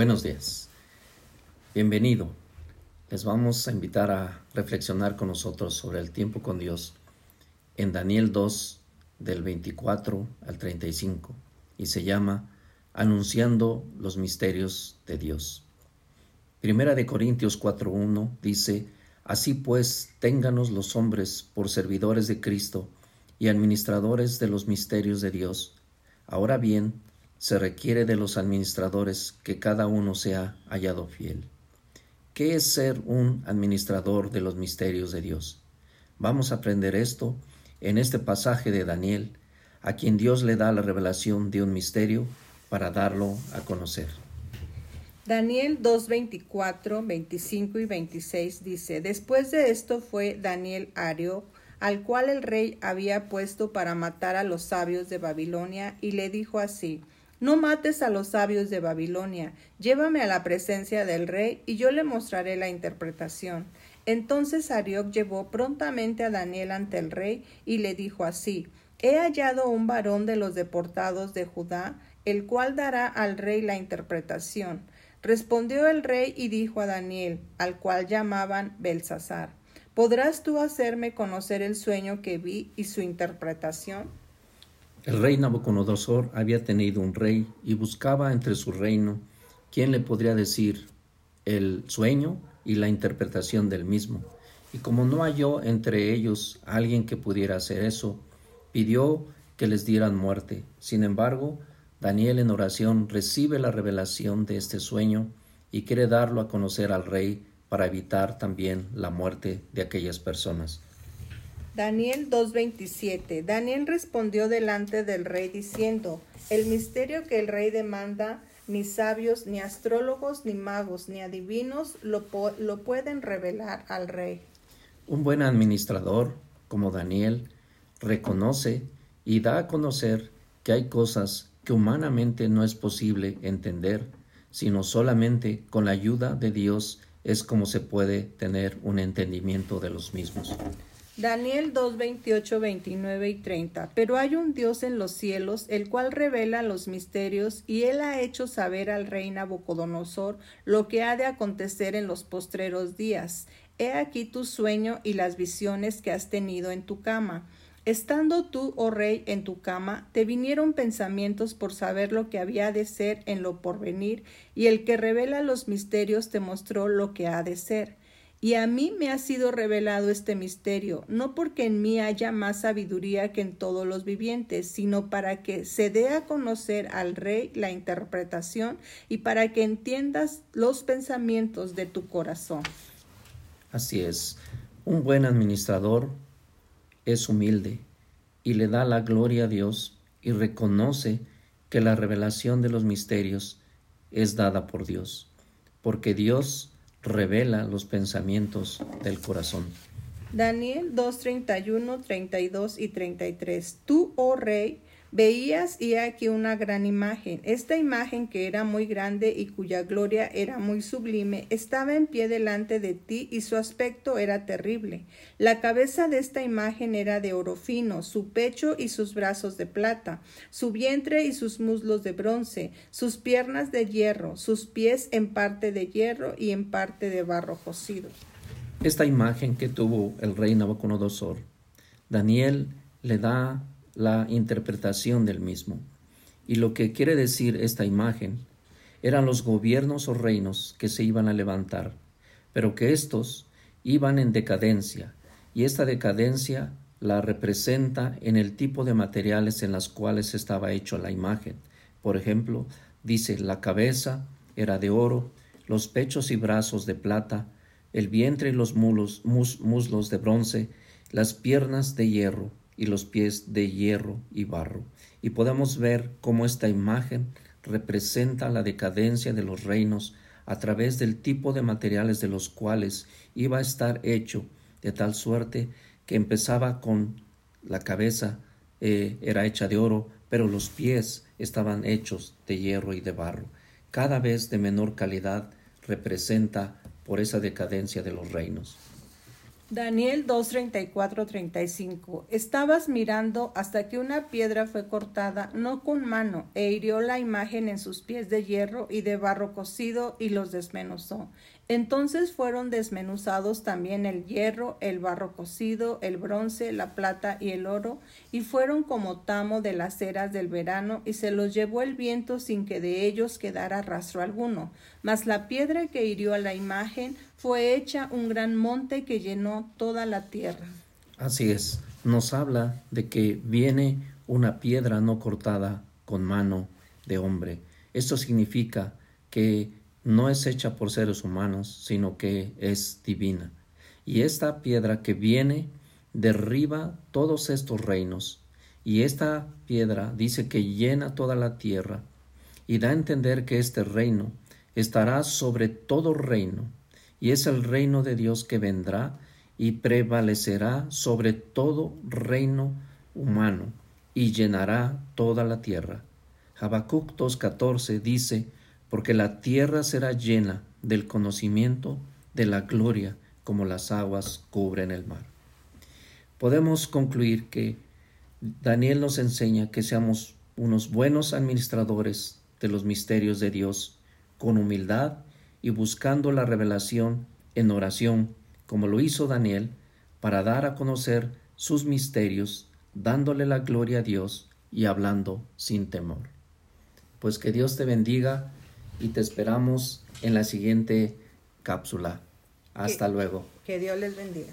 Buenos días. Bienvenido. Les vamos a invitar a reflexionar con nosotros sobre el tiempo con Dios en Daniel 2 del 24 al 35 y se llama Anunciando los misterios de Dios. Primera de Corintios 4.1 dice, Así pues, ténganos los hombres por servidores de Cristo y administradores de los misterios de Dios. Ahora bien, se requiere de los administradores que cada uno sea hallado fiel. ¿Qué es ser un administrador de los misterios de Dios? Vamos a aprender esto en este pasaje de Daniel, a quien Dios le da la revelación de un misterio para darlo a conocer. Daniel 2, 24, 25 y 26 dice, Después de esto fue Daniel Ario, al cual el rey había puesto para matar a los sabios de Babilonia, y le dijo así, no mates a los sabios de Babilonia, llévame a la presencia del rey y yo le mostraré la interpretación. Entonces Arioc llevó prontamente a Daniel ante el rey y le dijo así, He hallado un varón de los deportados de Judá, el cual dará al rey la interpretación. Respondió el rey y dijo a Daniel, al cual llamaban Belsasar, ¿podrás tú hacerme conocer el sueño que vi y su interpretación? El rey Nabucodonosor había tenido un rey y buscaba entre su reino quien le podría decir el sueño y la interpretación del mismo. Y como no halló entre ellos alguien que pudiera hacer eso, pidió que les dieran muerte. Sin embargo, Daniel en oración recibe la revelación de este sueño y quiere darlo a conocer al rey para evitar también la muerte de aquellas personas. Daniel 2.27. Daniel respondió delante del rey diciendo, el misterio que el rey demanda, ni sabios, ni astrólogos, ni magos, ni adivinos lo, lo pueden revelar al rey. Un buen administrador, como Daniel, reconoce y da a conocer que hay cosas que humanamente no es posible entender, sino solamente con la ayuda de Dios es como se puede tener un entendimiento de los mismos. Daniel 2, 28, 29 y 30. Pero hay un Dios en los cielos, el cual revela los misterios, y él ha hecho saber al rey Nabucodonosor lo que ha de acontecer en los postreros días. He aquí tu sueño y las visiones que has tenido en tu cama. Estando tú, oh rey, en tu cama, te vinieron pensamientos por saber lo que había de ser en lo porvenir, y el que revela los misterios te mostró lo que ha de ser. Y a mí me ha sido revelado este misterio, no porque en mí haya más sabiduría que en todos los vivientes, sino para que se dé a conocer al rey la interpretación y para que entiendas los pensamientos de tu corazón. Así es, un buen administrador es humilde y le da la gloria a Dios y reconoce que la revelación de los misterios es dada por Dios, porque Dios revela los pensamientos del corazón. Daniel 2, 31, 32 y 33. Tú, oh rey, Veías y aquí una gran imagen. Esta imagen que era muy grande y cuya gloria era muy sublime, estaba en pie delante de ti y su aspecto era terrible. La cabeza de esta imagen era de oro fino, su pecho y sus brazos de plata, su vientre y sus muslos de bronce, sus piernas de hierro, sus pies en parte de hierro y en parte de barro cocido. Esta imagen que tuvo el rey Nabucodonosor, Daniel le da la interpretación del mismo. Y lo que quiere decir esta imagen eran los gobiernos o reinos que se iban a levantar, pero que éstos iban en decadencia, y esta decadencia la representa en el tipo de materiales en las cuales estaba hecho la imagen. Por ejemplo, dice la cabeza era de oro, los pechos y brazos de plata, el vientre y los mulos, muslos de bronce, las piernas de hierro, y los pies de hierro y barro. Y podemos ver cómo esta imagen representa la decadencia de los reinos a través del tipo de materiales de los cuales iba a estar hecho, de tal suerte que empezaba con la cabeza eh, era hecha de oro, pero los pies estaban hechos de hierro y de barro. Cada vez de menor calidad representa por esa decadencia de los reinos. Daniel 2:34-35 Estabas mirando hasta que una piedra fue cortada, no con mano, e hirió la imagen en sus pies de hierro y de barro cocido y los desmenuzó. Entonces fueron desmenuzados también el hierro, el barro cocido, el bronce, la plata y el oro, y fueron como tamo de las eras del verano, y se los llevó el viento sin que de ellos quedara rastro alguno. Mas la piedra que hirió a la imagen fue hecha un gran monte que llenó toda la tierra. Así es, nos habla de que viene una piedra no cortada con mano de hombre. Esto significa que no es hecha por seres humanos, sino que es divina. Y esta piedra que viene derriba todos estos reinos. Y esta piedra dice que llena toda la tierra y da a entender que este reino estará sobre todo reino, y es el reino de Dios que vendrá y prevalecerá sobre todo reino humano y llenará toda la tierra. Habacuc 2.14 dice, porque la tierra será llena del conocimiento de la gloria como las aguas cubren el mar. Podemos concluir que Daniel nos enseña que seamos unos buenos administradores de los misterios de Dios, con humildad y buscando la revelación en oración, como lo hizo Daniel, para dar a conocer sus misterios, dándole la gloria a Dios y hablando sin temor. Pues que Dios te bendiga y te esperamos en la siguiente cápsula. Hasta luego. Que Dios les bendiga.